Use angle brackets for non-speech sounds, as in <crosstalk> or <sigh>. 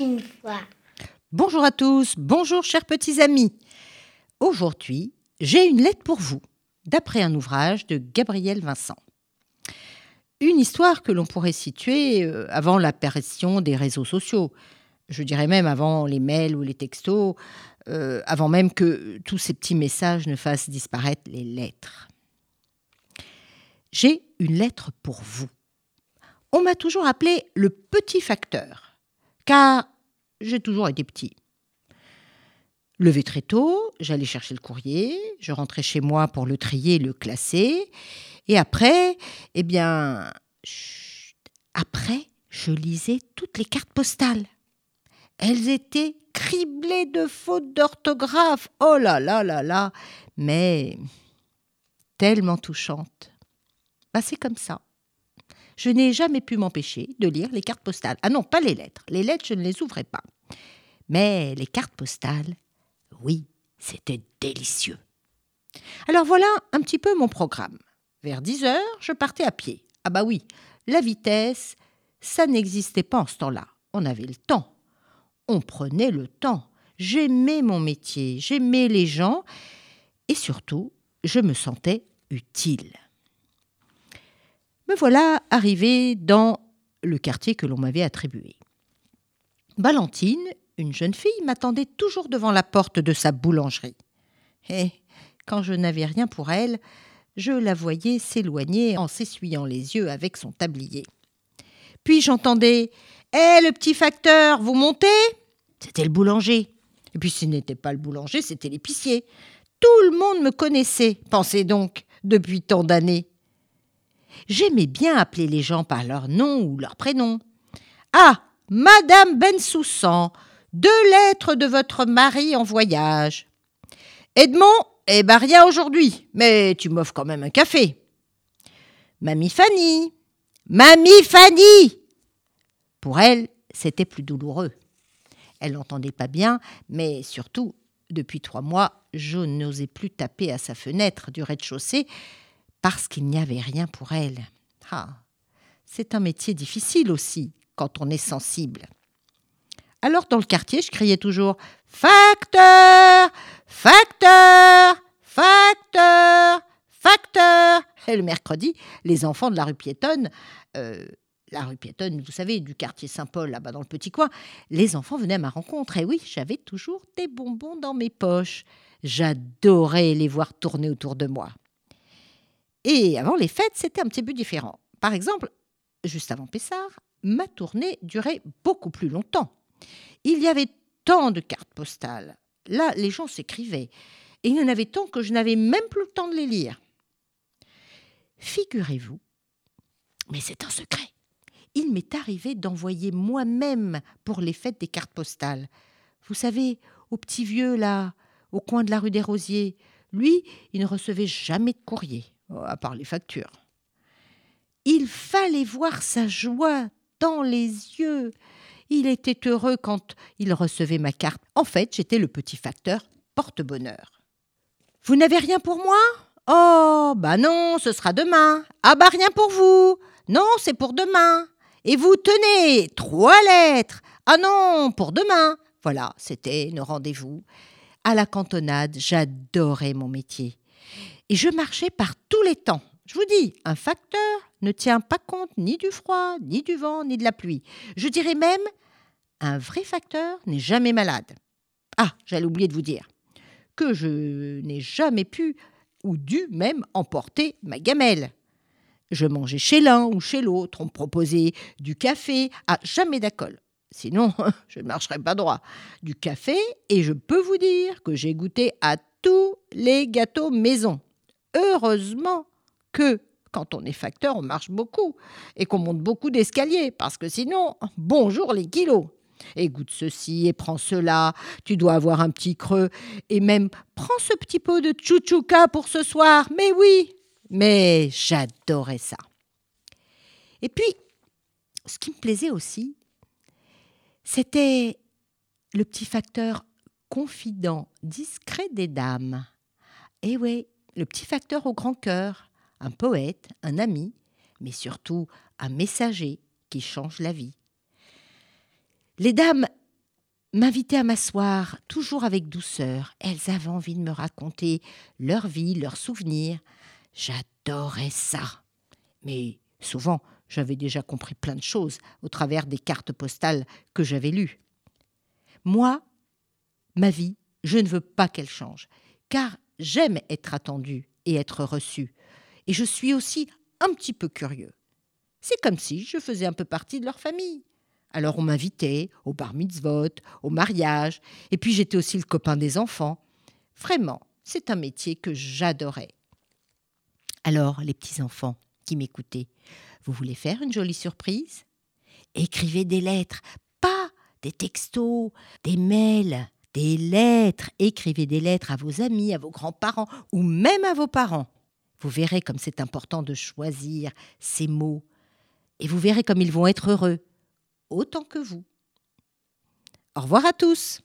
une fois. Bonjour à tous, bonjour chers petits amis. Aujourd'hui, j'ai une lettre pour vous, d'après un ouvrage de Gabriel Vincent. Une histoire que l'on pourrait situer euh, avant l'apparition des réseaux sociaux, je dirais même avant les mails ou les textos, euh, avant même que tous ces petits messages ne fassent disparaître les lettres. J'ai une lettre pour vous. On m'a toujours appelé le petit facteur, car j'ai toujours été petit. Levé très tôt, j'allais chercher le courrier, je rentrais chez moi pour le trier le classer, et après, eh bien, après, je lisais toutes les cartes postales. Elles étaient criblées de fautes d'orthographe. Oh là là là là Mais tellement touchantes. Bah, c'est comme ça. Je n'ai jamais pu m'empêcher de lire les cartes postales. Ah non, pas les lettres. Les lettres, je ne les ouvrais pas. Mais les cartes postales, oui, c'était délicieux. Alors voilà un petit peu mon programme. Vers 10 heures, je partais à pied. Ah bah oui, la vitesse, ça n'existait pas en ce temps-là. On avait le temps. On prenait le temps. J'aimais mon métier, j'aimais les gens et surtout, je me sentais utile. Me voilà arrivé dans le quartier que l'on m'avait attribué. Valentine, une jeune fille, m'attendait toujours devant la porte de sa boulangerie. Et quand je n'avais rien pour elle, je la voyais s'éloigner en s'essuyant les yeux avec son tablier. Puis j'entendais Hé, le petit facteur, vous montez? C'était le boulanger. Et puis ce n'était pas le boulanger, c'était l'épicier. Tout le monde me connaissait, pensez donc, depuis tant d'années. J'aimais bien appeler les gens par leur nom ou leur prénom. Ah, Madame Bensoussan, deux lettres de votre mari en voyage. Edmond, eh ben rien aujourd'hui, mais tu m'offres quand même un café. Mamie Fanny, Mamie Fanny Pour elle, c'était plus douloureux. Elle n'entendait pas bien, mais surtout, depuis trois mois, je n'osais plus taper à sa fenêtre du rez-de-chaussée parce qu'il n'y avait rien pour elle. Ah, c'est un métier difficile aussi quand on est sensible. Alors dans le quartier, je criais toujours Facteur Facteur Facteur Facteur Et le mercredi, les enfants de la rue piétonne, euh, la rue piétonne, vous savez, du quartier Saint-Paul, là-bas dans le petit coin, les enfants venaient à ma rencontre. Et oui, j'avais toujours des bonbons dans mes poches. J'adorais les voir tourner autour de moi. Et avant les fêtes, c'était un petit peu différent. Par exemple, juste avant Pessard, ma tournée durait beaucoup plus longtemps. Il y avait tant de cartes postales. Là, les gens s'écrivaient. Et il y en avait tant que je n'avais même plus le temps de les lire. Figurez-vous, mais c'est un secret, il m'est arrivé d'envoyer moi-même pour les fêtes des cartes postales. Vous savez, au petit vieux là, au coin de la rue des Rosiers, lui, il ne recevait jamais de courrier, à part les factures. Il fallait voir sa joie dans les yeux. Il était heureux quand il recevait ma carte. En fait, j'étais le petit facteur porte-bonheur. Vous n'avez rien pour moi? Oh, bah non, ce sera demain. Ah bah rien pour vous. Non, c'est pour demain. Et vous tenez trois lettres. Ah non, pour demain. Voilà, c'était nos rendez-vous. À la cantonade, j'adorais mon métier. Et je marchais par tous les temps. Je vous dis, un facteur ne tient pas compte ni du froid, ni du vent, ni de la pluie. Je dirais même, un vrai facteur n'est jamais malade. Ah, j'allais oublier de vous dire que je n'ai jamais pu ou dû même emporter ma gamelle. Je mangeais chez l'un ou chez l'autre, on me proposait du café, ah, jamais d'alcool. Sinon, <laughs> je ne marcherais pas droit. Du café, et je peux vous dire que j'ai goûté à tous les gâteaux maison. Heureusement que quand on est facteur, on marche beaucoup et qu'on monte beaucoup d'escaliers, parce que sinon, bonjour les kilos. Et ceci et prends cela, tu dois avoir un petit creux, et même prends ce petit pot de chouchouka pour ce soir, mais oui, mais j'adorais ça. Et puis, ce qui me plaisait aussi, c'était le petit facteur confident, discret des dames. Eh oui, le petit facteur au grand cœur, un poète, un ami, mais surtout un messager qui change la vie. Les dames m'invitaient à m'asseoir, toujours avec douceur. Elles avaient envie de me raconter leur vie, leurs souvenirs. J'adorais ça. Mais souvent, j'avais déjà compris plein de choses au travers des cartes postales que j'avais lues. Moi, ma vie, je ne veux pas qu'elle change, car j'aime être attendu et être reçu. Et je suis aussi un petit peu curieux. C'est comme si je faisais un peu partie de leur famille. Alors on m'invitait au bar mitzvot, au mariage, et puis j'étais aussi le copain des enfants. Vraiment, c'est un métier que j'adorais. Alors, les petits-enfants qui m'écoutaient, vous voulez faire une jolie surprise? Écrivez des lettres, pas des textos, des mails, des lettres. Écrivez des lettres à vos amis, à vos grands-parents ou même à vos parents. Vous verrez comme c'est important de choisir ces mots. Et vous verrez comme ils vont être heureux, autant que vous. Au revoir à tous